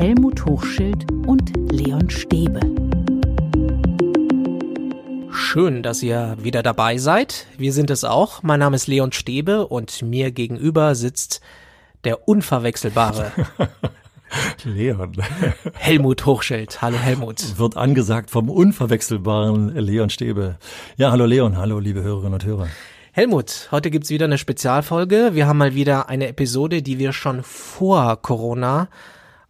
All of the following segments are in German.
Helmut Hochschild und Leon Stäbe. Schön, dass ihr wieder dabei seid. Wir sind es auch. Mein Name ist Leon Stäbe und mir gegenüber sitzt der unverwechselbare Leon. Helmut Hochschild. Hallo Helmut. Wird angesagt vom unverwechselbaren Leon Stäbe. Ja, hallo Leon, hallo liebe Hörerinnen und Hörer. Helmut, heute gibt's wieder eine Spezialfolge. Wir haben mal wieder eine Episode, die wir schon vor Corona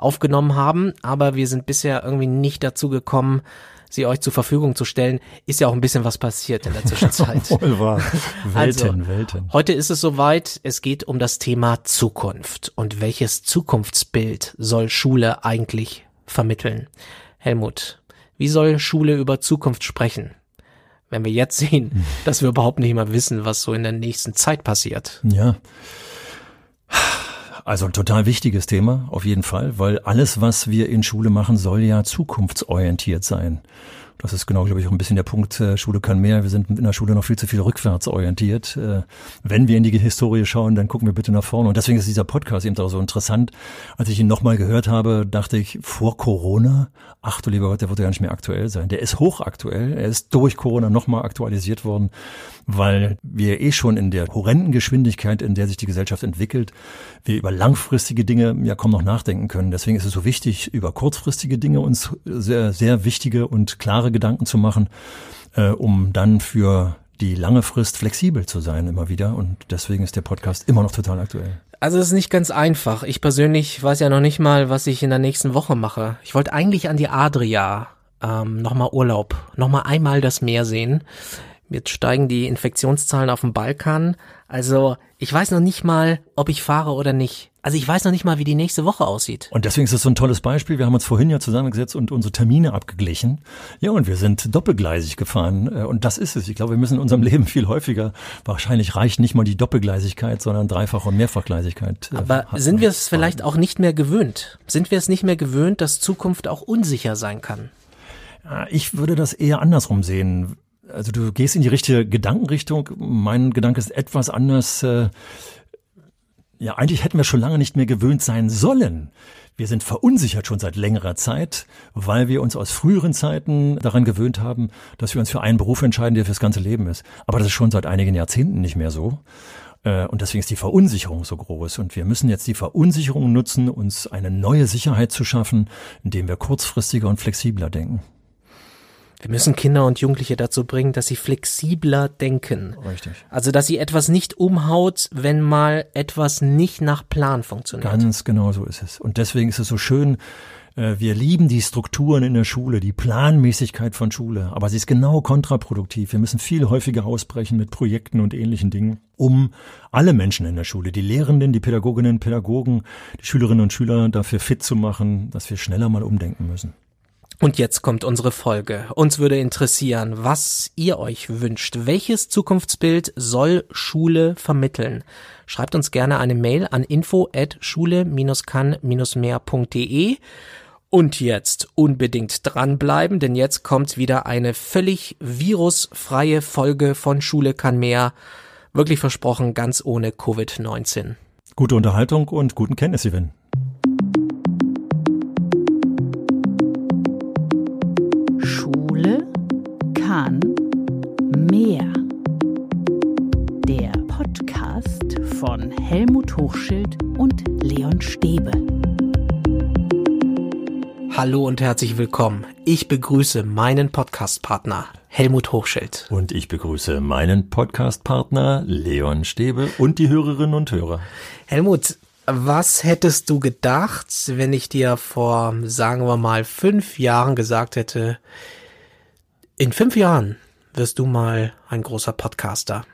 aufgenommen haben, aber wir sind bisher irgendwie nicht dazu gekommen, sie euch zur Verfügung zu stellen. Ist ja auch ein bisschen was passiert in der Zwischenzeit. Wohl wahr. Welten, Also, Welten. Heute ist es soweit, es geht um das Thema Zukunft. Und welches Zukunftsbild soll Schule eigentlich vermitteln? Helmut, wie soll Schule über Zukunft sprechen? Wenn wir jetzt sehen, dass wir überhaupt nicht mehr wissen, was so in der nächsten Zeit passiert. Ja. Also ein total wichtiges Thema, auf jeden Fall, weil alles, was wir in Schule machen, soll ja zukunftsorientiert sein. Das ist genau, glaube ich, auch ein bisschen der Punkt, äh, Schule kann mehr. Wir sind in der Schule noch viel zu viel rückwärts orientiert. Äh, Wenn wir in die Historie schauen, dann gucken wir bitte nach vorne. Und deswegen ist dieser Podcast eben auch so interessant. Als ich ihn nochmal gehört habe, dachte ich, vor Corona, ach du lieber Gott, der wird ja nicht mehr aktuell sein. Der ist hochaktuell. Er ist durch Corona nochmal aktualisiert worden, weil wir eh schon in der horrenden Geschwindigkeit, in der sich die Gesellschaft entwickelt, wir über langfristige Dinge ja kaum noch nachdenken können. Deswegen ist es so wichtig, über kurzfristige Dinge uns sehr, sehr wichtige und klare Gedanken zu machen, äh, um dann für die lange Frist flexibel zu sein immer wieder. Und deswegen ist der Podcast immer noch total aktuell. Also es ist nicht ganz einfach. Ich persönlich weiß ja noch nicht mal, was ich in der nächsten Woche mache. Ich wollte eigentlich an die Adria ähm, nochmal Urlaub, nochmal einmal das Meer sehen. Jetzt steigen die Infektionszahlen auf dem Balkan. Also ich weiß noch nicht mal, ob ich fahre oder nicht. Also ich weiß noch nicht mal, wie die nächste Woche aussieht. Und deswegen ist es so ein tolles Beispiel. Wir haben uns vorhin ja zusammengesetzt und unsere Termine abgeglichen. Ja, und wir sind doppelgleisig gefahren. Äh, Und das ist es. Ich glaube, wir müssen in unserem Leben viel häufiger, wahrscheinlich reicht nicht mal die Doppelgleisigkeit, sondern Dreifach- und Mehrfachgleisigkeit. äh, Aber sind wir es vielleicht auch nicht mehr gewöhnt? Sind wir es nicht mehr gewöhnt, dass Zukunft auch unsicher sein kann? Ja, Ich würde das eher andersrum sehen. Also du gehst in die richtige Gedankenrichtung. Mein Gedanke ist etwas anders. Ja, eigentlich hätten wir schon lange nicht mehr gewöhnt sein sollen. Wir sind verunsichert schon seit längerer Zeit, weil wir uns aus früheren Zeiten daran gewöhnt haben, dass wir uns für einen Beruf entscheiden, der fürs ganze Leben ist. Aber das ist schon seit einigen Jahrzehnten nicht mehr so. Äh, Und deswegen ist die Verunsicherung so groß. Und wir müssen jetzt die Verunsicherung nutzen, uns eine neue Sicherheit zu schaffen, indem wir kurzfristiger und flexibler denken. Wir müssen Kinder und Jugendliche dazu bringen, dass sie flexibler denken. Richtig. Also, dass sie etwas nicht umhaut, wenn mal etwas nicht nach Plan funktioniert. Ganz genau so ist es. Und deswegen ist es so schön, äh, wir lieben die Strukturen in der Schule, die Planmäßigkeit von Schule, aber sie ist genau kontraproduktiv. Wir müssen viel häufiger ausbrechen mit Projekten und ähnlichen Dingen, um alle Menschen in der Schule, die Lehrenden, die Pädagoginnen, Pädagogen, die Schülerinnen und Schüler dafür fit zu machen, dass wir schneller mal umdenken müssen. Und jetzt kommt unsere Folge. Uns würde interessieren, was ihr euch wünscht. Welches Zukunftsbild soll Schule vermitteln? Schreibt uns gerne eine Mail an info at schule-kann-mehr.de. Und jetzt unbedingt dranbleiben, denn jetzt kommt wieder eine völlig virusfreie Folge von Schule kann mehr. Wirklich versprochen, ganz ohne Covid-19. Gute Unterhaltung und guten Kenntnisgewinn. Schule kann mehr. Der Podcast von Helmut Hochschild und Leon Stäbe. Hallo und herzlich willkommen. Ich begrüße meinen Podcast-Partner Helmut Hochschild. Und ich begrüße meinen Podcast-Partner Leon Stäbe und die Hörerinnen und Hörer. Helmut, was hättest du gedacht, wenn ich dir vor, sagen wir mal, fünf Jahren gesagt hätte, in fünf Jahren wirst du mal ein großer Podcaster?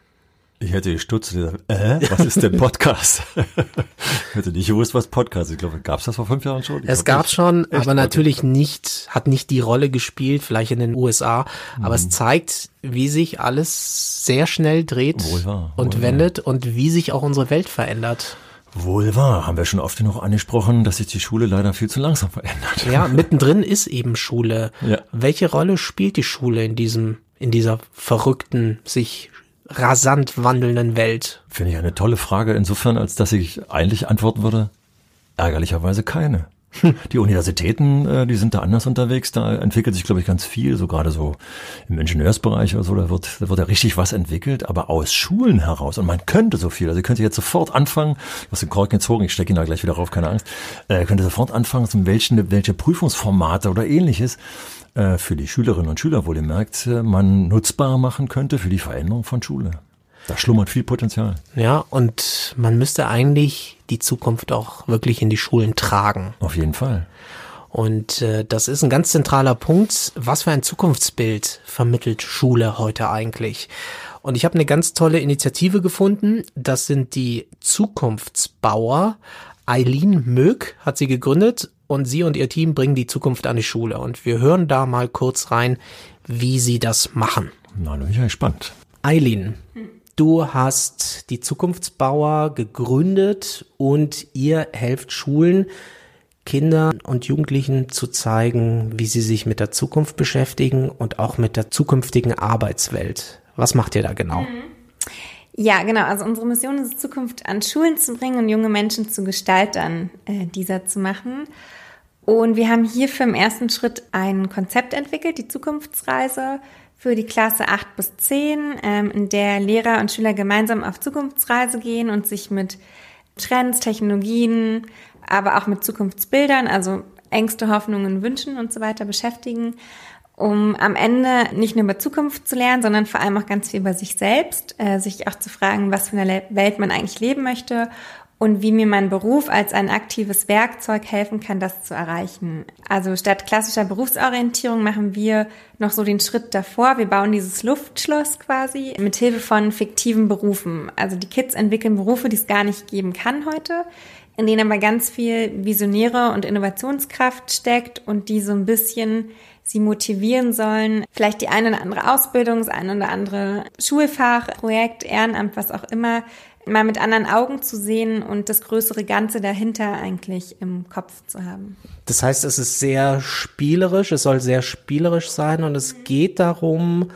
Ich hätte gestutzt und gesagt, äh, was ist denn Podcast? ich hätte nicht gewusst, was Podcast ist. Ich glaube, gab es das vor fünf Jahren schon? Ich Es gab nicht. schon, aber natürlich nicht, hat nicht die Rolle gespielt, vielleicht in den USA, aber Mhm. es zeigt, wie sich alles sehr schnell dreht Wohl wahr, und wohl wendet und wie sich auch unsere Welt verändert. Wohl wahr, haben wir schon oft genug angesprochen, dass sich die Schule leider viel zu langsam verändert. Ja, mittendrin ist eben Schule. Ja. Welche Rolle spielt die Schule in diesem, in dieser verrückten, sich rasant wandelnden Welt? Finde ich eine tolle Frage insofern, als dass ich eigentlich antworten würde, ärgerlicherweise keine. Die Universitäten, äh, die sind da anders unterwegs. Da entwickelt sich, glaube ich, ganz viel, so gerade so im Ingenieursbereich oder so, da wird, da wird ja richtig was entwickelt, aber aus Schulen heraus. Und man könnte so viel. Also ihr könnt jetzt sofort anfangen, was den Korken gezogen, ich stecke ihn da gleich wieder rauf, keine Angst, äh, könnte sofort anfangen, zum welchen, welche Prüfungsformate oder ähnliches äh, für die Schülerinnen und Schüler wohl merkt, äh, man nutzbar machen könnte für die Veränderung von Schule. Da schlummert viel Potenzial. Ja, und man müsste eigentlich die Zukunft auch wirklich in die Schulen tragen. Auf jeden Fall. Und äh, das ist ein ganz zentraler Punkt. Was für ein Zukunftsbild vermittelt Schule heute eigentlich? Und ich habe eine ganz tolle Initiative gefunden. Das sind die Zukunftsbauer. Eileen Mög hat sie gegründet und sie und ihr Team bringen die Zukunft an die Schule. Und wir hören da mal kurz rein, wie sie das machen. Na, da bin ich ja gespannt. Eileen, Du hast die Zukunftsbauer gegründet und ihr helft Schulen, Kindern und Jugendlichen zu zeigen, wie sie sich mit der Zukunft beschäftigen und auch mit der zukünftigen Arbeitswelt. Was macht ihr da genau? Mhm. Ja, genau. Also unsere Mission ist Zukunft an Schulen zu bringen und junge Menschen zu Gestaltern äh, dieser zu machen. Und wir haben hierfür im ersten Schritt ein Konzept entwickelt, die Zukunftsreise, für die Klasse 8 bis 10, ähm, in der Lehrer und Schüler gemeinsam auf Zukunftsreise gehen und sich mit Trends, Technologien, aber auch mit Zukunftsbildern, also Ängste, Hoffnungen, Wünschen und so weiter beschäftigen, um am Ende nicht nur über Zukunft zu lernen, sondern vor allem auch ganz viel über sich selbst, äh, sich auch zu fragen, was für eine Welt man eigentlich leben möchte und wie mir mein Beruf als ein aktives Werkzeug helfen kann, das zu erreichen. Also statt klassischer Berufsorientierung machen wir noch so den Schritt davor. Wir bauen dieses Luftschloss quasi mit Hilfe von fiktiven Berufen. Also die Kids entwickeln Berufe, die es gar nicht geben kann heute, in denen aber ganz viel Visionäre und Innovationskraft steckt und die so ein bisschen sie motivieren sollen, vielleicht die eine oder andere Ausbildung, das eine oder andere Schulfach, Projekt, Ehrenamt, was auch immer, mal mit anderen Augen zu sehen und das größere Ganze dahinter eigentlich im Kopf zu haben. Das heißt, es ist sehr spielerisch, es soll sehr spielerisch sein und es geht darum,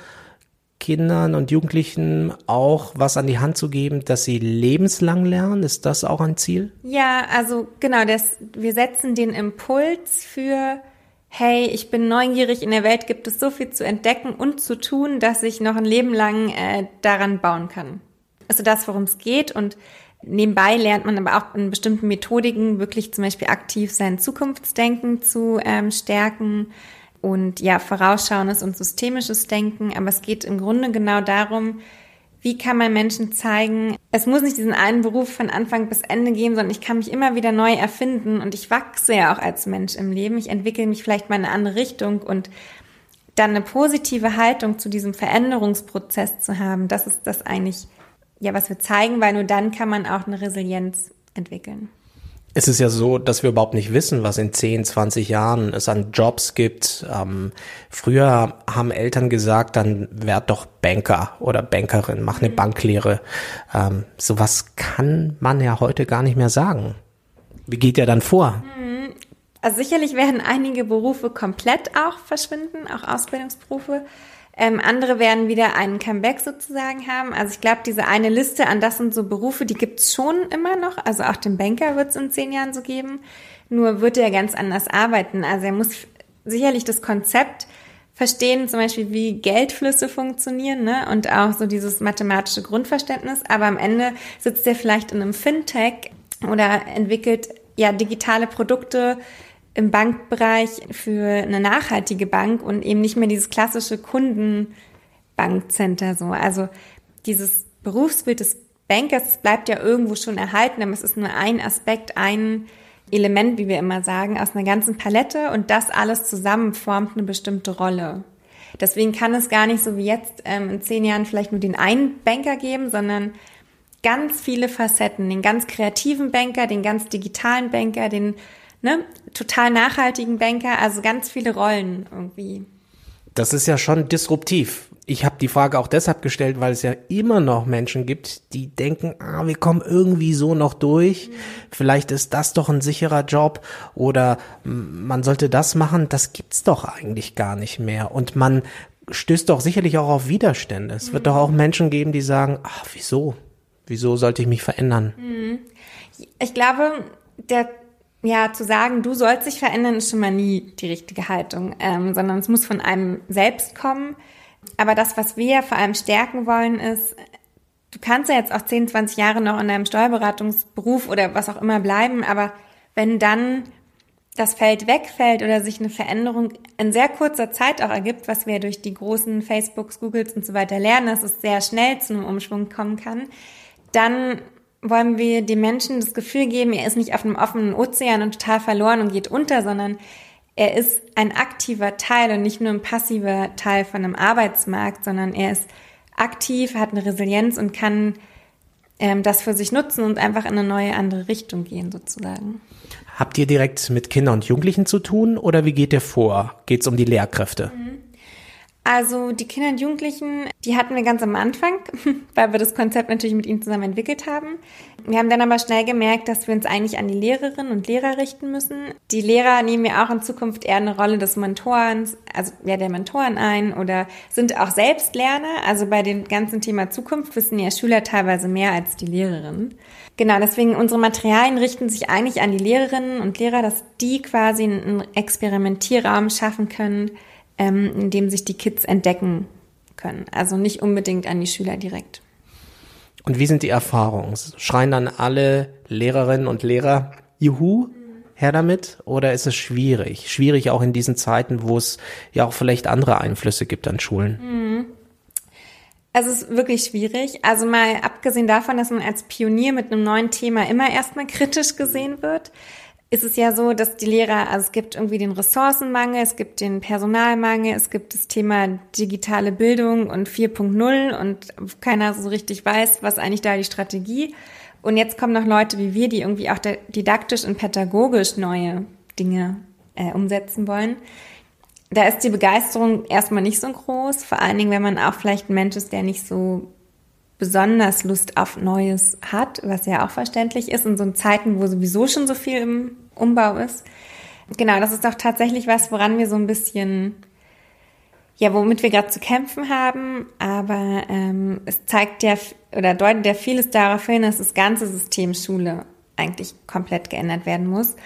Kindern und Jugendlichen auch was an die Hand zu geben, dass sie lebenslang lernen? Ist das auch ein Ziel? Ja, also genau, das, wir setzen den Impuls für, hey, ich bin neugierig, in der Welt gibt es so viel zu entdecken und zu tun, dass ich noch ein Leben lang äh, daran bauen kann also das, worum es geht. Und nebenbei lernt man aber auch in bestimmten Methodiken wirklich zum Beispiel aktiv sein Zukunftsdenken zu ähm, stärken und ja, vorausschauendes und systemisches Denken. Aber es geht im Grunde genau darum, wie kann man Menschen zeigen, es muss nicht diesen einen Beruf von Anfang bis Ende geben, sondern ich kann mich immer wieder neu erfinden und ich wachse ja auch als Mensch im Leben. Ich entwickle mich vielleicht mal in eine andere Richtung und dann eine positive Haltung zu diesem Veränderungsprozess zu haben, das ist das eigentlich ja, was wir zeigen, weil nur dann kann man auch eine Resilienz entwickeln. Es ist ja so, dass wir überhaupt nicht wissen, was in 10, 20 Jahren es an Jobs gibt. Ähm, früher haben Eltern gesagt, dann werd doch Banker oder Bankerin, mach eine mhm. Banklehre. Ähm, sowas kann man ja heute gar nicht mehr sagen. Wie geht der dann vor? Mhm. Also sicherlich werden einige Berufe komplett auch verschwinden, auch Ausbildungsberufe. Ähm, andere werden wieder einen Comeback sozusagen haben. Also ich glaube, diese eine Liste an das sind so Berufe, die gibt's schon immer noch. Also auch den Banker wird es in zehn Jahren so geben. Nur wird er ganz anders arbeiten. Also er muss sicherlich das Konzept verstehen, zum Beispiel wie Geldflüsse funktionieren ne? und auch so dieses mathematische Grundverständnis. Aber am Ende sitzt er vielleicht in einem Fintech oder entwickelt ja digitale Produkte, im Bankbereich für eine nachhaltige Bank und eben nicht mehr dieses klassische Kundenbankcenter so. Also dieses Berufsbild des Bankers bleibt ja irgendwo schon erhalten, aber es ist nur ein Aspekt, ein Element, wie wir immer sagen, aus einer ganzen Palette und das alles zusammen formt eine bestimmte Rolle. Deswegen kann es gar nicht so wie jetzt ähm, in zehn Jahren vielleicht nur den einen Banker geben, sondern ganz viele Facetten, den ganz kreativen Banker, den ganz digitalen Banker, den ne, total nachhaltigen Banker, also ganz viele Rollen irgendwie. Das ist ja schon disruptiv. Ich habe die Frage auch deshalb gestellt, weil es ja immer noch Menschen gibt, die denken, ah, wir kommen irgendwie so noch durch. Mhm. Vielleicht ist das doch ein sicherer Job oder man sollte das machen. Das gibt's doch eigentlich gar nicht mehr. Und man stößt doch sicherlich auch auf Widerstände. Es mhm. wird doch auch Menschen geben, die sagen, ach, wieso? Wieso sollte ich mich verändern? Mhm. Ich glaube, der ja, zu sagen, du sollst dich verändern, ist schon mal nie die richtige Haltung, ähm, sondern es muss von einem selbst kommen. Aber das, was wir vor allem stärken wollen, ist, du kannst ja jetzt auch 10, 20 Jahre noch in deinem Steuerberatungsberuf oder was auch immer bleiben, aber wenn dann das Feld wegfällt oder sich eine Veränderung in sehr kurzer Zeit auch ergibt, was wir durch die großen Facebooks, Googles und so weiter lernen, dass es sehr schnell zu einem Umschwung kommen kann, dann wollen wir den Menschen das Gefühl geben, er ist nicht auf einem offenen Ozean und total verloren und geht unter, sondern er ist ein aktiver Teil und nicht nur ein passiver Teil von einem Arbeitsmarkt, sondern er ist aktiv, hat eine Resilienz und kann ähm, das für sich nutzen und einfach in eine neue, andere Richtung gehen sozusagen. Habt ihr direkt mit Kindern und Jugendlichen zu tun oder wie geht ihr vor? Geht es um die Lehrkräfte? Mhm. Also die Kinder und Jugendlichen, die hatten wir ganz am Anfang, weil wir das Konzept natürlich mit ihnen zusammen entwickelt haben. Wir haben dann aber schnell gemerkt, dass wir uns eigentlich an die Lehrerinnen und Lehrer richten müssen. Die Lehrer nehmen ja auch in Zukunft eher eine Rolle des Mentorens, also ja der Mentoren ein oder sind auch selbst Lerner. Also bei dem ganzen Thema Zukunft wissen ja Schüler teilweise mehr als die Lehrerinnen. Genau, deswegen unsere Materialien richten sich eigentlich an die Lehrerinnen und Lehrer, dass die quasi einen Experimentierraum schaffen können, ähm, in dem sich die Kids entdecken können. Also nicht unbedingt an die Schüler direkt. Und wie sind die Erfahrungen? Schreien dann alle Lehrerinnen und Lehrer, Juhu, her damit? Oder ist es schwierig? Schwierig auch in diesen Zeiten, wo es ja auch vielleicht andere Einflüsse gibt an Schulen. Mhm. Es ist wirklich schwierig. Also mal abgesehen davon, dass man als Pionier mit einem neuen Thema immer erstmal kritisch gesehen wird, ist es ja so, dass die Lehrer, also es gibt irgendwie den Ressourcenmangel, es gibt den Personalmangel, es gibt das Thema digitale Bildung und 4.0 und keiner so richtig weiß, was eigentlich da die Strategie. Und jetzt kommen noch Leute wie wir, die irgendwie auch didaktisch und pädagogisch neue Dinge äh, umsetzen wollen. Da ist die Begeisterung erstmal nicht so groß, vor allen Dingen, wenn man auch vielleicht ein Mensch ist, der nicht so besonders Lust auf Neues hat, was ja auch verständlich ist in so Zeiten, wo sowieso schon so viel im Umbau ist. Genau, das ist doch tatsächlich was, woran wir so ein bisschen, ja, womit wir gerade zu kämpfen haben. Aber ähm, es zeigt ja oder deutet ja vieles darauf hin, dass das ganze System Schule eigentlich komplett geändert werden muss.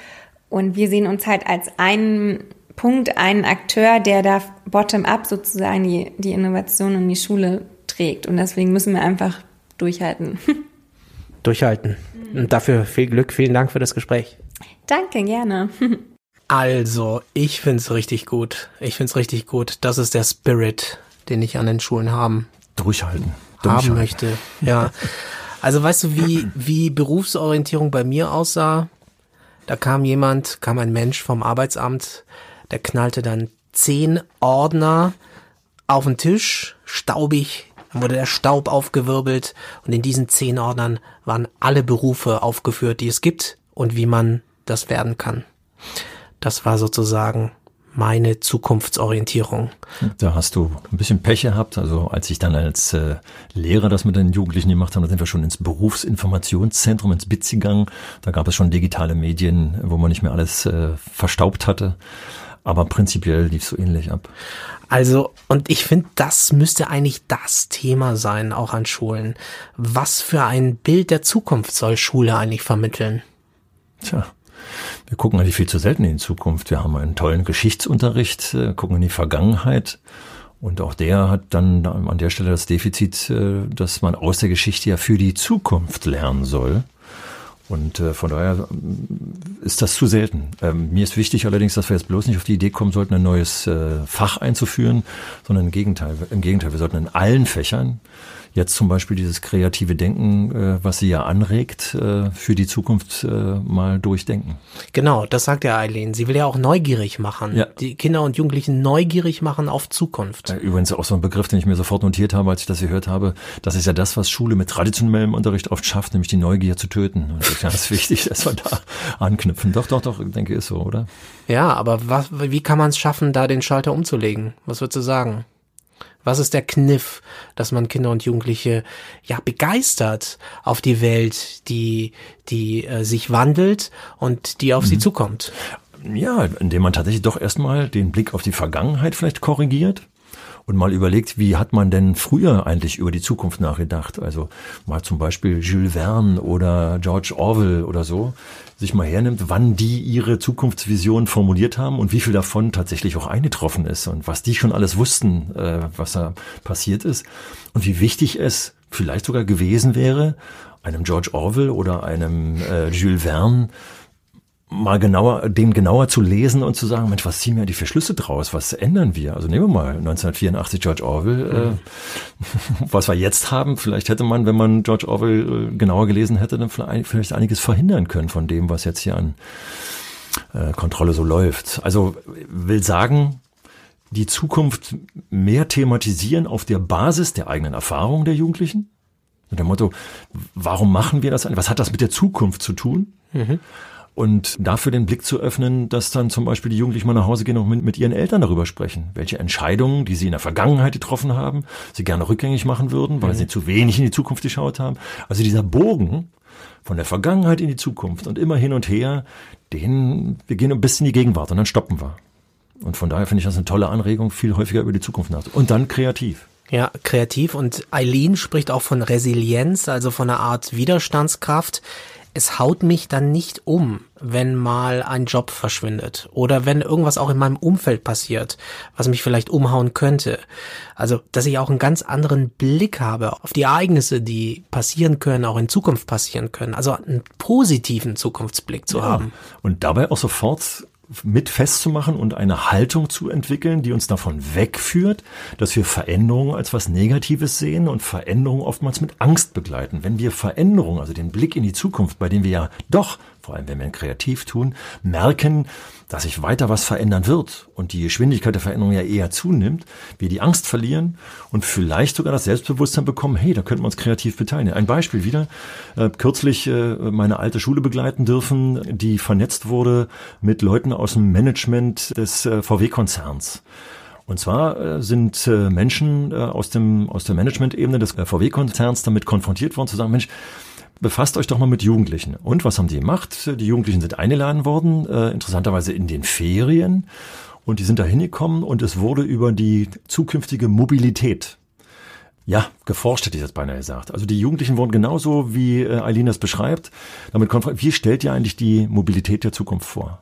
Und wir sehen uns halt als einen Punkt, einen Akteur, der da bottom-up sozusagen die, die Innovation in die Schule trägt. Und deswegen müssen wir einfach durchhalten. Durchhalten. Und dafür viel Glück, vielen Dank für das Gespräch. Danke, gerne. Also, ich find's richtig gut. Ich find's richtig gut. Das ist der Spirit, den ich an den Schulen haben. Durchhalten. Haben möchte. Ja. Also, weißt du, wie, wie Berufsorientierung bei mir aussah? Da kam jemand, kam ein Mensch vom Arbeitsamt, der knallte dann zehn Ordner auf den Tisch, staubig, dann wurde der Staub aufgewirbelt und in diesen zehn Ordnern waren alle Berufe aufgeführt, die es gibt und wie man das werden kann. Das war sozusagen meine Zukunftsorientierung. Da hast du ein bisschen Pech gehabt. Also als ich dann als äh, Lehrer das mit den Jugendlichen gemacht habe, da sind wir schon ins Berufsinformationszentrum, ins BITS gegangen. Da gab es schon digitale Medien, wo man nicht mehr alles äh, verstaubt hatte. Aber prinzipiell lief es so ähnlich ab. Also, und ich finde, das müsste eigentlich das Thema sein, auch an Schulen. Was für ein Bild der Zukunft soll Schule eigentlich vermitteln? Tja, wir gucken eigentlich viel zu selten in die Zukunft. Wir haben einen tollen Geschichtsunterricht, äh, gucken in die Vergangenheit. Und auch der hat dann an der Stelle das Defizit, äh, dass man aus der Geschichte ja für die Zukunft lernen soll. Und äh, von daher äh, ist das zu selten. Ähm, mir ist wichtig allerdings, dass wir jetzt bloß nicht auf die Idee kommen sollten, ein neues äh, Fach einzuführen, sondern im Gegenteil. Im Gegenteil, wir sollten in allen Fächern jetzt zum Beispiel dieses kreative Denken, äh, was sie ja anregt, äh, für die Zukunft äh, mal durchdenken. Genau, das sagt ja Eileen. Sie will ja auch neugierig machen. Ja. Die Kinder und Jugendlichen neugierig machen auf Zukunft. Übrigens auch so ein Begriff, den ich mir sofort notiert habe, als ich das gehört habe. Das ist ja das, was Schule mit traditionellem Unterricht oft schafft, nämlich die Neugier zu töten. Und ist ganz wichtig, dass wir da anknüpfen. Doch, doch, doch, ich denke, ist so, oder? Ja, aber was, wie kann man es schaffen, da den Schalter umzulegen? Was würdest du sagen? Was ist der Kniff, dass man Kinder und Jugendliche ja begeistert auf die Welt, die die äh, sich wandelt und die auf mhm. sie zukommt? Ja, indem man tatsächlich doch erstmal den Blick auf die Vergangenheit vielleicht korrigiert und mal überlegt, wie hat man denn früher eigentlich über die Zukunft nachgedacht? Also mal zum Beispiel Jules Verne oder George Orwell oder so, sich mal hernimmt, wann die ihre Zukunftsvision formuliert haben und wie viel davon tatsächlich auch eingetroffen ist und was die schon alles wussten, äh, was da passiert ist und wie wichtig es vielleicht sogar gewesen wäre, einem George Orwell oder einem äh, Jules Verne mal genauer, den genauer zu lesen und zu sagen, Mensch, was ziehen wir die für Schlüsse draus? Was ändern wir? Also nehmen wir mal 1984 George Orwell, äh, mhm. was wir jetzt haben. Vielleicht hätte man, wenn man George Orwell äh, genauer gelesen hätte, dann vielleicht einiges verhindern können von dem, was jetzt hier an äh, Kontrolle so läuft. Also will sagen, die Zukunft mehr thematisieren auf der Basis der eigenen Erfahrungen der Jugendlichen. Mit dem Motto, warum machen wir das? Was hat das mit der Zukunft zu tun? Mhm und dafür den Blick zu öffnen, dass dann zum Beispiel die Jugendlichen mal nach Hause gehen und mit, mit ihren Eltern darüber sprechen, welche Entscheidungen, die sie in der Vergangenheit getroffen haben, sie gerne rückgängig machen würden, weil mhm. sie zu wenig in die Zukunft geschaut haben. Also dieser Bogen von der Vergangenheit in die Zukunft und immer hin und her, den, wir gehen ein bisschen in die Gegenwart und dann stoppen wir. Und von daher finde ich das eine tolle Anregung, viel häufiger über die Zukunft nachzudenken. Und dann kreativ. Ja, kreativ. Und Eileen spricht auch von Resilienz, also von einer Art Widerstandskraft es haut mich dann nicht um, wenn mal ein Job verschwindet oder wenn irgendwas auch in meinem Umfeld passiert, was mich vielleicht umhauen könnte. Also, dass ich auch einen ganz anderen Blick habe auf die Ereignisse, die passieren können, auch in Zukunft passieren können. Also einen positiven Zukunftsblick zu ja. haben. Und dabei auch sofort mit festzumachen und eine Haltung zu entwickeln, die uns davon wegführt, dass wir Veränderungen als was Negatives sehen und Veränderungen oftmals mit Angst begleiten. Wenn wir Veränderungen, also den Blick in die Zukunft, bei dem wir ja doch vor allem wenn wir kreativ tun, merken, dass sich weiter was verändern wird und die Geschwindigkeit der Veränderung ja eher zunimmt, wir die Angst verlieren und vielleicht sogar das Selbstbewusstsein bekommen, hey, da könnten wir uns kreativ beteiligen. Ein Beispiel wieder, äh, kürzlich äh, meine alte Schule begleiten dürfen, die vernetzt wurde mit Leuten aus dem Management des äh, VW-Konzerns. Und zwar äh, sind äh, Menschen äh, aus dem aus der Management-Ebene des VW-Konzerns damit konfrontiert worden, zu sagen, Mensch, befasst euch doch mal mit Jugendlichen. Und was haben die gemacht? Die Jugendlichen sind eingeladen worden, äh, interessanterweise in den Ferien. Und die sind da hingekommen und es wurde über die zukünftige Mobilität ja, geforscht hätte ich jetzt beinahe gesagt. Also die Jugendlichen wurden genauso, wie äh, Eileen das beschreibt, damit konfrontiert, wie stellt ihr eigentlich die Mobilität der Zukunft vor?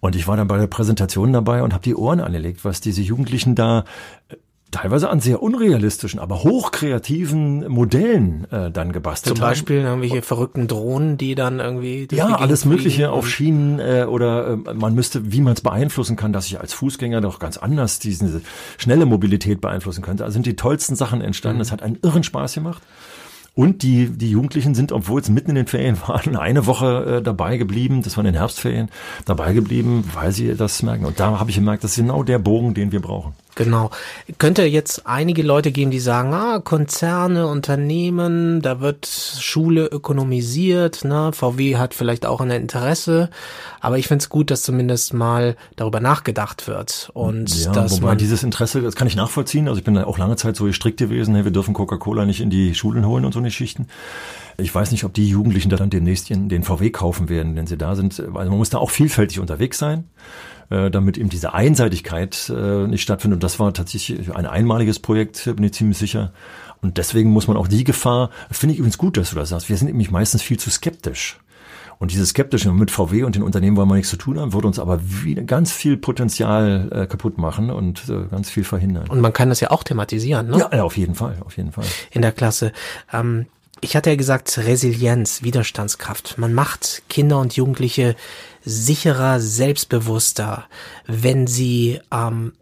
Und ich war dann bei der Präsentation dabei und habe die Ohren angelegt, was diese Jugendlichen da äh, teilweise an sehr unrealistischen, aber hochkreativen Modellen äh, dann gebastelt Zum Beispiel haben. irgendwelche verrückten Drohnen, die dann irgendwie ja alles Mögliche auf Schienen äh, oder äh, man müsste, wie man es beeinflussen kann, dass ich als Fußgänger doch ganz anders diese schnelle Mobilität beeinflussen könnte. Also sind die tollsten Sachen entstanden. Es mhm. hat einen irren Spaß gemacht. Und die, die Jugendlichen sind, obwohl es mitten in den Ferien waren, eine Woche äh, dabei geblieben, das waren in den Herbstferien, dabei geblieben, weil sie das merken. Und da habe ich gemerkt, das ist genau der Bogen, den wir brauchen. Genau. Könnte jetzt einige Leute geben, die sagen, ah, Konzerne, Unternehmen, da wird Schule ökonomisiert, ne? VW hat vielleicht auch ein Interesse, aber ich finde es gut, dass zumindest mal darüber nachgedacht wird. Und ja, dass wobei man dieses Interesse, das kann ich nachvollziehen. Also ich bin auch lange Zeit so gestrickt gewesen, hey, wir dürfen Coca-Cola nicht in die Schulen holen und so eine Geschichten. Ich weiß nicht, ob die Jugendlichen da dann demnächst den VW kaufen werden, wenn sie da sind. Also man muss da auch vielfältig unterwegs sein. Äh, damit eben diese Einseitigkeit äh, nicht stattfindet. Und das war tatsächlich ein einmaliges Projekt, bin ich ziemlich sicher. Und deswegen muss man auch die Gefahr, finde ich übrigens gut, dass du das sagst, wir sind nämlich meistens viel zu skeptisch. Und dieses Skeptische mit VW und den Unternehmen wollen wir nichts zu tun haben, würde uns aber wieder ganz viel Potenzial äh, kaputt machen und äh, ganz viel verhindern. Und man kann das ja auch thematisieren, ne? Ja, auf jeden Fall, auf jeden Fall. In der Klasse. Ähm, ich hatte ja gesagt, Resilienz, Widerstandskraft. Man macht Kinder und Jugendliche sicherer, selbstbewusster, wenn sie ähm,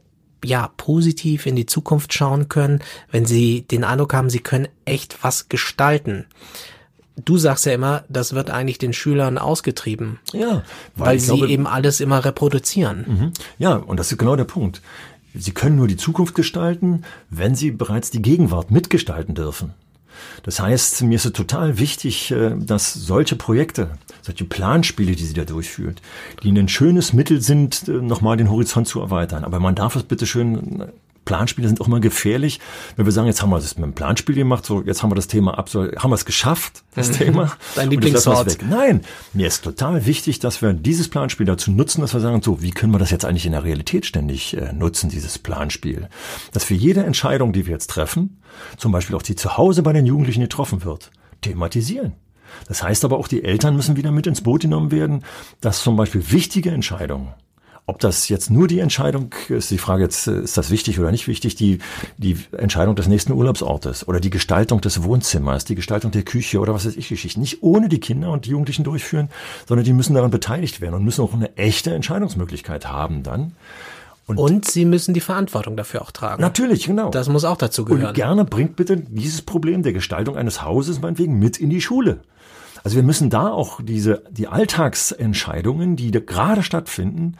ja positiv in die Zukunft schauen können, wenn sie den Eindruck haben, sie können echt was gestalten. Du sagst ja immer, das wird eigentlich den Schülern ausgetrieben. Ja, weil, weil sie glaube, eben alles immer reproduzieren. Mhm. Ja, und das ist genau der Punkt. Sie können nur die Zukunft gestalten, wenn sie bereits die Gegenwart mitgestalten dürfen. Das heißt, mir ist es total wichtig, äh, dass solche Projekte, solche Planspiele, die sie da durchführt, die ein schönes Mittel sind, äh, nochmal den Horizont zu erweitern. Aber man darf es bitte schön Planspiele sind auch immer gefährlich, wenn wir sagen, jetzt haben wir das mit dem Planspiel gemacht, so jetzt haben wir das Thema ab, so haben wir es geschafft, das mhm. Thema. Dein Lieblingswort. Nein, mir ist total wichtig, dass wir dieses Planspiel dazu nutzen, dass wir sagen, so, wie können wir das jetzt eigentlich in der Realität ständig äh, nutzen, dieses Planspiel? Dass für jede Entscheidung, die wir jetzt treffen, zum Beispiel auch die zu Hause bei den Jugendlichen getroffen wird, thematisieren. Das heißt aber auch, die Eltern müssen wieder mit ins Boot genommen werden, dass zum Beispiel wichtige Entscheidungen, ob das jetzt nur die Entscheidung ist, die Frage jetzt, ist das wichtig oder nicht wichtig, die, die Entscheidung des nächsten Urlaubsortes oder die Gestaltung des Wohnzimmers, die Gestaltung der Küche oder was weiß ich Geschichten, nicht ohne die Kinder und die Jugendlichen durchführen, sondern die müssen daran beteiligt werden und müssen auch eine echte Entscheidungsmöglichkeit haben dann. Und, und, sie müssen die Verantwortung dafür auch tragen. Natürlich, genau. Das muss auch dazu gehören. Und gerne bringt bitte dieses Problem der Gestaltung eines Hauses meinetwegen mit in die Schule. Also wir müssen da auch diese, die Alltagsentscheidungen, die gerade stattfinden,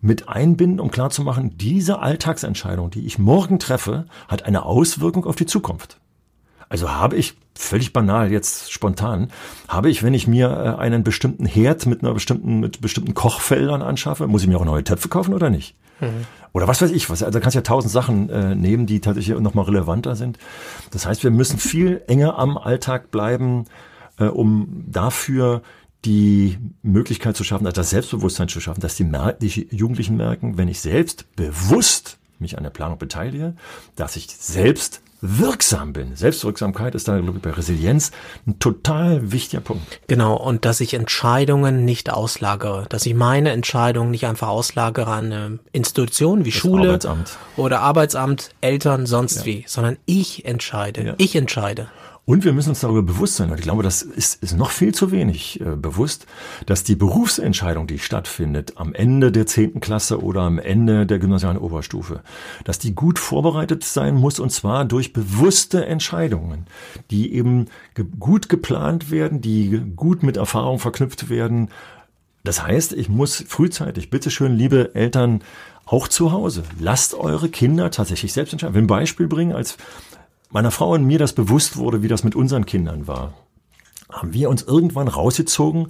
mit einbinden, um klarzumachen, diese Alltagsentscheidung, die ich morgen treffe, hat eine Auswirkung auf die Zukunft. Also habe ich, völlig banal jetzt spontan, habe ich, wenn ich mir äh, einen bestimmten Herd mit einer bestimmten, mit bestimmten Kochfeldern anschaffe, muss ich mir auch neue Töpfe kaufen oder nicht? Mhm. Oder was weiß ich, was, also da kannst du ja tausend Sachen äh, nehmen, die tatsächlich nochmal relevanter sind. Das heißt, wir müssen viel enger am Alltag bleiben, äh, um dafür die Möglichkeit zu schaffen, also das Selbstbewusstsein zu schaffen, dass die, Mer die Jugendlichen merken, wenn ich selbst bewusst mich an der Planung beteilige, dass ich selbst wirksam bin. Selbstwirksamkeit ist da, glaube ich, bei Resilienz ein total wichtiger Punkt. Genau, und dass ich Entscheidungen nicht auslagere, dass ich meine Entscheidungen nicht einfach auslagere an eine Institution wie das Schule Arbeitsamt. oder Arbeitsamt, Eltern, sonst ja. wie, sondern ich entscheide. Ja. Ich entscheide. Und wir müssen uns darüber bewusst sein, und ich glaube, das ist, ist noch viel zu wenig äh, bewusst, dass die Berufsentscheidung, die stattfindet am Ende der zehnten Klasse oder am Ende der gymnasialen Oberstufe, dass die gut vorbereitet sein muss, und zwar durch bewusste Entscheidungen, die eben ge gut geplant werden, die gut mit Erfahrung verknüpft werden. Das heißt, ich muss frühzeitig, bitteschön, liebe Eltern, auch zu Hause, lasst eure Kinder tatsächlich selbst entscheiden. Ich will ein Beispiel bringen, als meiner Frau und mir das bewusst wurde, wie das mit unseren Kindern war, haben wir uns irgendwann rausgezogen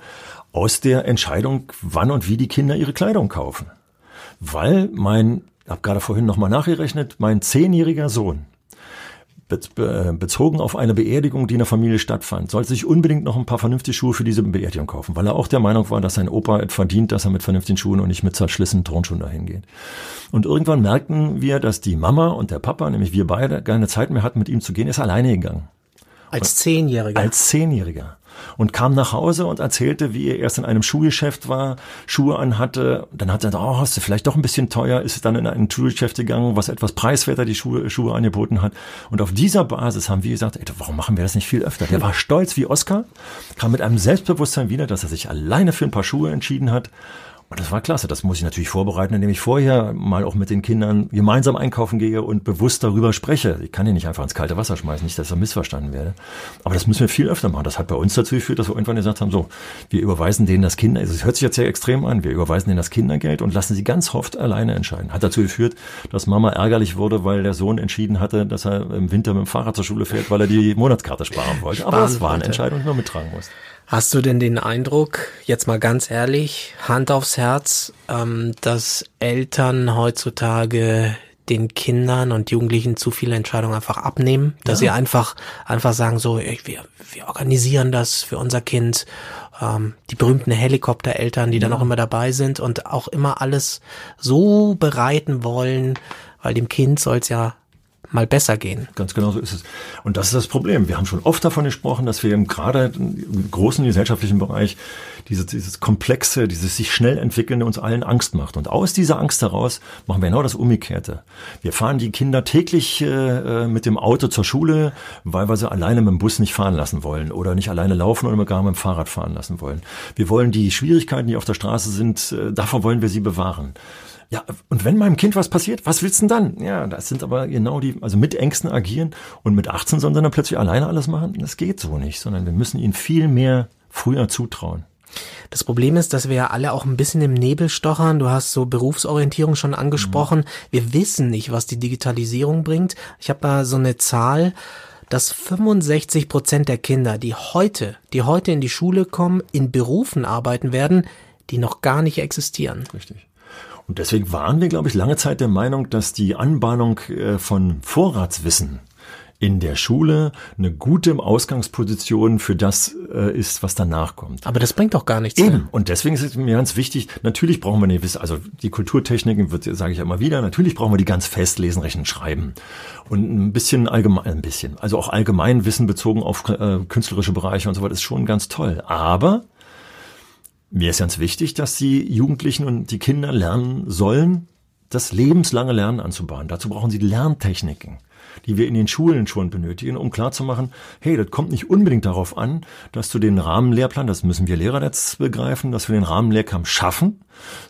aus der Entscheidung, wann und wie die Kinder ihre Kleidung kaufen. Weil mein, ich habe gerade vorhin nochmal nachgerechnet, mein zehnjähriger Sohn bezogen auf eine Beerdigung, die in der Familie stattfand, sollte sich unbedingt noch ein paar vernünftige Schuhe für diese Beerdigung kaufen, weil er auch der Meinung war, dass sein Opa es verdient, dass er mit vernünftigen Schuhen und nicht mit zerschlissenen Turnschuhen dahin geht. Und irgendwann merkten wir, dass die Mama und der Papa, nämlich wir beide, keine Zeit mehr hatten, mit ihm zu gehen, ist alleine gegangen. Als Zehnjähriger? Als Zehnjähriger und kam nach Hause und erzählte, wie er erst in einem Schuhgeschäft war, Schuhe anhatte. Dann hat er gesagt, oh, ist vielleicht doch ein bisschen teuer, ist dann in ein Schuhgeschäft gegangen, was etwas preiswerter die Schuhe, Schuhe angeboten hat. Und auf dieser Basis haben wir gesagt, ey, warum machen wir das nicht viel öfter? Der war stolz wie Oscar, kam mit einem Selbstbewusstsein wieder, dass er sich alleine für ein paar Schuhe entschieden hat und das war klasse. Das muss ich natürlich vorbereiten, indem ich vorher mal auch mit den Kindern gemeinsam einkaufen gehe und bewusst darüber spreche. Ich kann die nicht einfach ins kalte Wasser schmeißen, nicht, dass er missverstanden werde. Aber das müssen wir viel öfter machen. Das hat bei uns dazu geführt, dass wir irgendwann gesagt haben, so, wir überweisen denen das Kinder, also es hört sich jetzt sehr extrem an, wir überweisen denen das Kindergeld und lassen sie ganz oft alleine entscheiden. Hat dazu geführt, dass Mama ärgerlich wurde, weil der Sohn entschieden hatte, dass er im Winter mit dem Fahrrad zur Schule fährt, weil er die Monatskarte sparen wollte. Aber das war eine Entscheidung, die man mittragen muss. Hast du denn den Eindruck, jetzt mal ganz ehrlich, Hand aufs Herz, ähm, dass Eltern heutzutage den Kindern und Jugendlichen zu viele Entscheidungen einfach abnehmen, dass ja. sie einfach einfach sagen so, wir, wir organisieren das für unser Kind, ähm, die berühmten Helikoptereltern, die ja. dann auch immer dabei sind und auch immer alles so bereiten wollen, weil dem Kind soll es ja mal besser gehen. Ganz genau so ist es. Und das ist das Problem. Wir haben schon oft davon gesprochen, dass wir gerade im großen gesellschaftlichen Bereich dieses, dieses komplexe, dieses sich schnell entwickelnde uns allen Angst macht. Und aus dieser Angst heraus machen wir genau das Umgekehrte. Wir fahren die Kinder täglich äh, mit dem Auto zur Schule, weil wir sie alleine mit dem Bus nicht fahren lassen wollen oder nicht alleine laufen oder gar mit dem Fahrrad fahren lassen wollen. Wir wollen die Schwierigkeiten, die auf der Straße sind, äh, davor wollen wir sie bewahren. Ja, und wenn meinem Kind was passiert, was willst du denn dann? Ja, das sind aber genau die, also mit Ängsten agieren und mit 18 sollen sie dann plötzlich alleine alles machen? Das geht so nicht, sondern wir müssen ihnen viel mehr früher zutrauen. Das Problem ist, dass wir ja alle auch ein bisschen im Nebel stochern. Du hast so Berufsorientierung schon angesprochen. Mhm. Wir wissen nicht, was die Digitalisierung bringt. Ich habe da so eine Zahl, dass 65 Prozent der Kinder, die heute, die heute in die Schule kommen, in Berufen arbeiten werden, die noch gar nicht existieren. Richtig. Und deswegen waren wir, glaube ich, lange Zeit der Meinung, dass die Anbahnung äh, von Vorratswissen in der Schule eine gute Ausgangsposition für das äh, ist, was danach kommt. Aber das bringt doch gar nichts. Eben. Mehr. Und deswegen ist es mir ganz wichtig, natürlich brauchen wir eine Wissen, also die Kulturtechniken, sage ich ja immer wieder, natürlich brauchen wir die ganz fest lesen, rechnen, schreiben. Und ein bisschen allgemein, ein bisschen, also auch allgemein Wissen bezogen auf äh, künstlerische Bereiche und so weiter ist schon ganz toll. Aber mir ist ganz wichtig, dass die Jugendlichen und die Kinder lernen sollen, das lebenslange Lernen anzubahnen. Dazu brauchen sie Lerntechniken die wir in den Schulen schon benötigen, um klarzumachen, hey, das kommt nicht unbedingt darauf an, dass du den Rahmenlehrplan, das müssen wir Lehrer jetzt begreifen, dass wir den Rahmenlehrplan schaffen,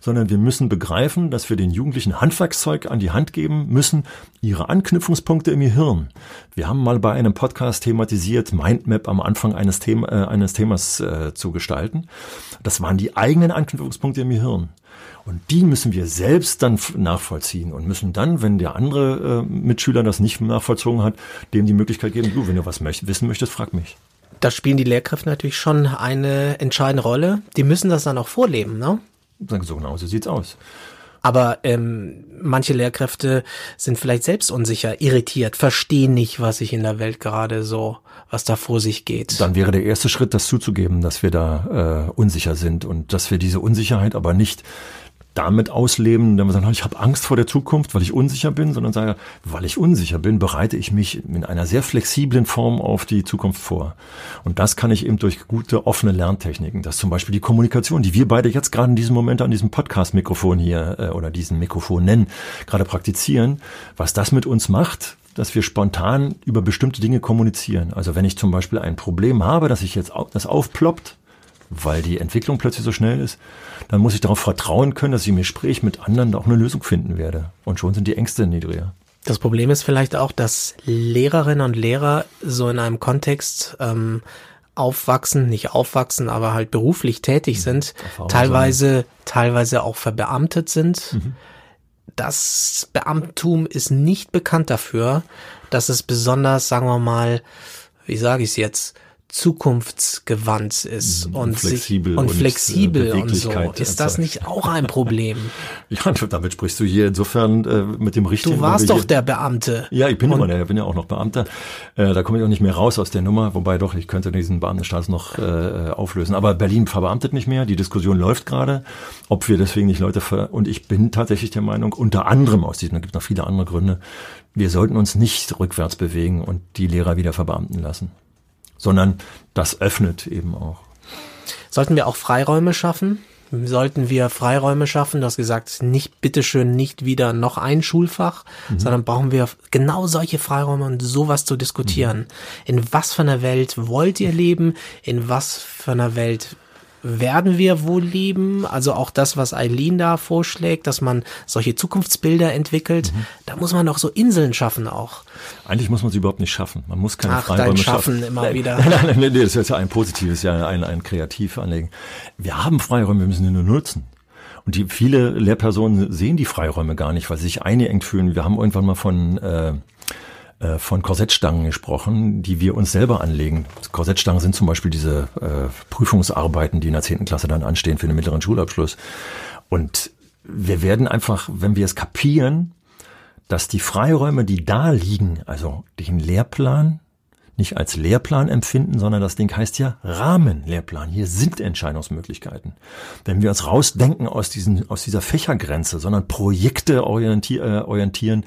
sondern wir müssen begreifen, dass wir den Jugendlichen Handwerkszeug an die Hand geben müssen, ihre Anknüpfungspunkte im Gehirn. Wir haben mal bei einem Podcast thematisiert, Mindmap am Anfang eines, Thema, äh, eines Themas äh, zu gestalten. Das waren die eigenen Anknüpfungspunkte im Gehirn. Und die müssen wir selbst dann nachvollziehen und müssen dann, wenn der andere äh, Mitschüler das nicht nachvollzogen hat, dem die Möglichkeit geben, du, wenn du was möcht wissen möchtest, frag mich. Da spielen die Lehrkräfte natürlich schon eine entscheidende Rolle. Die müssen das dann auch vorleben, ne? So genau, so sieht's aus. Aber ähm, manche Lehrkräfte sind vielleicht selbst unsicher, irritiert, verstehen nicht, was sich in der Welt gerade so, was da vor sich geht. Dann wäre der erste Schritt, das zuzugeben, dass wir da äh, unsicher sind und dass wir diese Unsicherheit aber nicht damit ausleben, wenn wir sagen, ich habe Angst vor der Zukunft, weil ich unsicher bin, sondern sage, weil ich unsicher bin, bereite ich mich in einer sehr flexiblen Form auf die Zukunft vor. Und das kann ich eben durch gute, offene Lerntechniken, das zum Beispiel die Kommunikation, die wir beide jetzt gerade in diesem Moment an diesem Podcast-Mikrofon hier äh, oder diesen Mikrofon nennen, gerade praktizieren, was das mit uns macht, dass wir spontan über bestimmte Dinge kommunizieren. Also wenn ich zum Beispiel ein Problem habe, dass ich jetzt das aufploppt, weil die Entwicklung plötzlich so schnell ist, dann muss ich darauf vertrauen können, dass ich im Gespräch mit anderen auch eine Lösung finden werde. Und schon sind die Ängste niedriger. Das Problem ist vielleicht auch, dass Lehrerinnen und Lehrer so in einem Kontext ähm, aufwachsen, nicht aufwachsen, aber halt beruflich tätig mhm. sind, Erfahrung teilweise, sein. teilweise auch verbeamtet sind. Mhm. Das Beamtum ist nicht bekannt dafür, dass es besonders, sagen wir mal, wie sage ich es jetzt, zukunftsgewandt ist und flexibel sich, und, und flexibel und so. Ist das nicht auch ein Problem? ja, damit sprichst du hier insofern äh, mit dem richtigen. Du warst doch der Beamte. Ja, ich bin immer der, bin ja auch noch Beamter. Äh, da komme ich auch nicht mehr raus aus der Nummer, wobei doch, ich könnte diesen Beamtenstatus noch äh, auflösen. Aber Berlin verbeamtet nicht mehr. Die Diskussion läuft gerade, ob wir deswegen nicht Leute ver und ich bin tatsächlich der Meinung, unter anderem aus diesem, da gibt es noch viele andere Gründe, wir sollten uns nicht rückwärts bewegen und die Lehrer wieder verbeamten lassen sondern das öffnet eben auch. Sollten wir auch Freiräume schaffen? Sollten wir Freiräume schaffen? Du hast gesagt, nicht, bitteschön, nicht wieder noch ein Schulfach, mhm. sondern brauchen wir genau solche Freiräume und sowas zu diskutieren. Mhm. In was für einer Welt wollt ihr leben? In was für einer Welt werden wir wohl leben? Also auch das, was Eileen da vorschlägt, dass man solche Zukunftsbilder entwickelt, mhm. da muss man doch so Inseln schaffen auch. Eigentlich muss man sie überhaupt nicht schaffen. Man muss keine Ach, Freiräume schaffen. schaffen immer wieder. Nein, nein, nein, das ist ja ein positives, ja ein, ein kreativ Anlegen. Wir haben Freiräume, wir müssen sie nur nutzen. Und die viele Lehrpersonen sehen die Freiräume gar nicht, weil sie sich eingeengt fühlen. Wir haben irgendwann mal von äh, äh, von Korsettstangen gesprochen, die wir uns selber anlegen. Korsettstangen sind zum Beispiel diese äh, Prüfungsarbeiten, die in der zehnten Klasse dann anstehen für den mittleren Schulabschluss. Und wir werden einfach, wenn wir es kapieren, dass die Freiräume, die da liegen, also den Lehrplan, nicht als Lehrplan empfinden, sondern das Ding heißt ja Rahmenlehrplan. Hier sind Entscheidungsmöglichkeiten. Wenn wir uns rausdenken aus, diesen, aus dieser Fächergrenze, sondern Projekte orientier, äh, orientieren,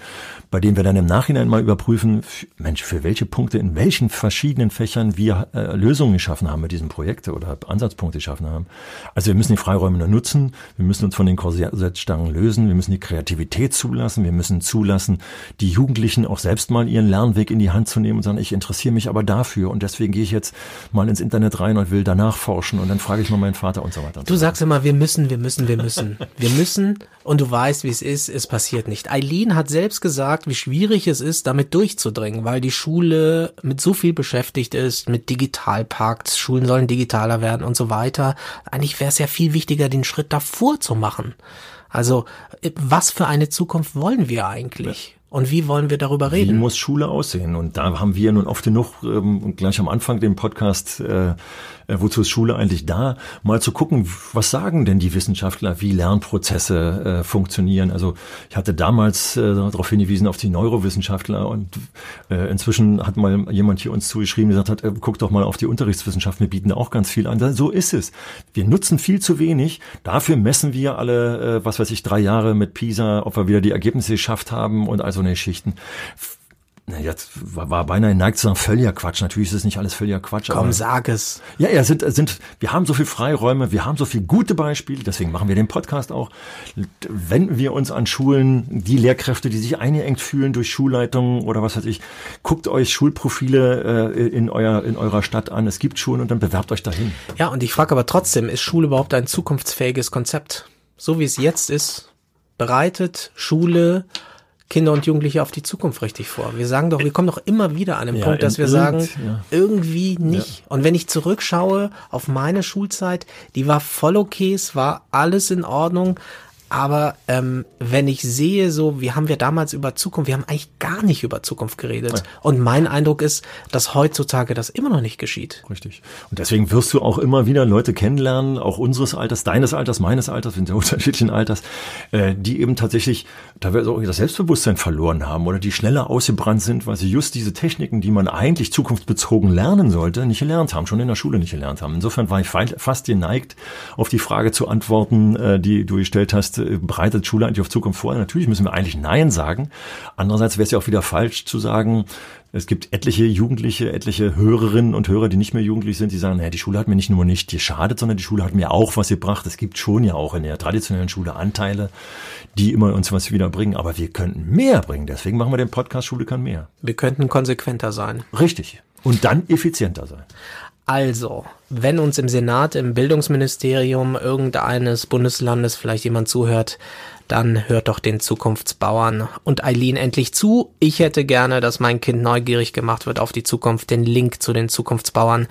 bei denen wir dann im Nachhinein mal überprüfen, Mensch, für welche Punkte in welchen verschiedenen Fächern wir äh, Lösungen geschaffen haben mit diesen Projekten oder Ansatzpunkte geschaffen haben. Also wir müssen die Freiräume nur nutzen, wir müssen uns von den Korsettstangen lösen, wir müssen die Kreativität zulassen, wir müssen zulassen, die Jugendlichen auch selbst mal ihren Lernweg in die Hand zu nehmen und sagen, ich interessiere mich aber dafür und deswegen gehe ich jetzt mal ins Internet rein und will danach forschen und dann frage ich mal meinen Vater und so weiter. Und du so sagst immer, wir müssen, wir müssen, wir müssen. Wir müssen und du weißt, wie es ist, es passiert nicht. Eileen hat selbst gesagt, wie schwierig es ist, damit durchzudringen, weil die Schule mit so viel beschäftigt ist, mit Digitalpakts, Schulen sollen digitaler werden und so weiter. Eigentlich wäre es ja viel wichtiger, den Schritt davor zu machen. Also, was für eine Zukunft wollen wir eigentlich? Und wie wollen wir darüber reden? Wie muss Schule aussehen? Und da haben wir nun oft genug, ähm, gleich am Anfang den Podcast, äh, äh, wozu ist Schule eigentlich da, mal zu gucken, was sagen denn die Wissenschaftler, wie Lernprozesse äh, funktionieren. Also ich hatte damals äh, darauf hingewiesen, auf die Neurowissenschaftler und äh, inzwischen hat mal jemand hier uns zugeschrieben, gesagt hat, äh, guck doch mal auf die Unterrichtswissenschaften, wir bieten auch ganz viel an. So ist es. Wir nutzen viel zu wenig. Dafür messen wir alle, äh, was weiß ich, drei Jahre mit PISA, ob wir wieder die Ergebnisse geschafft haben und also eine Geschichten. Na, jetzt war, war beinahe neigt zu sagen, völliger Quatsch. Natürlich ist es nicht alles völliger Quatsch. Komm, sag es. Ja, ja, sind, sind, wir haben so viel Freiräume, wir haben so viel gute Beispiele, deswegen machen wir den Podcast auch. Wenden wir uns an Schulen, die Lehrkräfte, die sich eingeengt fühlen durch Schulleitungen oder was weiß ich. Guckt euch Schulprofile äh, in, euer, in eurer Stadt an. Es gibt Schulen und dann bewerbt euch dahin. Ja, und ich frage aber trotzdem, ist Schule überhaupt ein zukunftsfähiges Konzept? So wie es jetzt ist, bereitet Schule Kinder und Jugendliche auf die Zukunft richtig vor. Wir sagen doch, wir kommen doch immer wieder an den ja, Punkt, dass wir sagen, ja. irgendwie nicht. Ja. Und wenn ich zurückschaue auf meine Schulzeit, die war voll okay, es war alles in Ordnung, aber ähm, wenn ich sehe, so, wie haben wir damals über Zukunft, wir haben eigentlich gar nicht über Zukunft geredet. Ja. Und mein Eindruck ist, dass heutzutage das immer noch nicht geschieht. Richtig. Und deswegen wirst du auch immer wieder Leute kennenlernen, auch unseres Alters, deines Alters, meines Alters, sind ja unterschiedlichen Alters, äh, die eben tatsächlich teilweise auch das Selbstbewusstsein verloren haben oder die schneller ausgebrannt sind, weil sie just diese Techniken, die man eigentlich zukunftsbezogen lernen sollte, nicht gelernt haben, schon in der Schule nicht gelernt haben. Insofern war ich fast geneigt, auf die Frage zu antworten, äh, die du gestellt hast, äh, bereitet Schule eigentlich auf Zukunft vor? Natürlich müssen wir eigentlich Nein sagen. Andererseits wäre es ja auch wieder falsch zu sagen, es gibt etliche Jugendliche, etliche Hörerinnen und Hörer, die nicht mehr jugendlich sind, die sagen, naja, die Schule hat mir nicht nur nicht geschadet, sondern die Schule hat mir auch was gebracht. Es gibt schon ja auch in der traditionellen Schule Anteile, die immer uns was wieder bringen, aber wir könnten mehr bringen. Deswegen machen wir den Podcast Schule kann mehr. Wir könnten konsequenter sein. Richtig. Und dann effizienter sein. Also, wenn uns im Senat, im Bildungsministerium irgendeines Bundeslandes vielleicht jemand zuhört, dann hört doch den Zukunftsbauern und Eileen endlich zu. Ich hätte gerne, dass mein Kind neugierig gemacht wird auf die Zukunft. Den Link zu den Zukunftsbauern,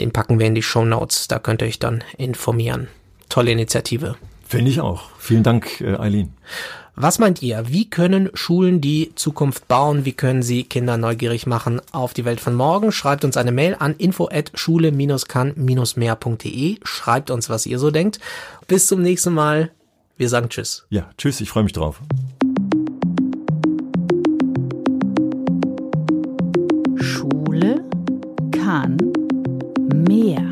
den packen wir in die Show Notes. Da könnt ihr euch dann informieren. Tolle Initiative. Finde ich auch. Vielen Dank, äh, Eileen. Was meint ihr? Wie können Schulen die Zukunft bauen? Wie können sie Kinder neugierig machen auf die Welt von morgen? Schreibt uns eine Mail an info@schule-kann-mehr.de. Schreibt uns, was ihr so denkt. Bis zum nächsten Mal. Wir sagen Tschüss. Ja, Tschüss. Ich freue mich drauf. Schule kann mehr.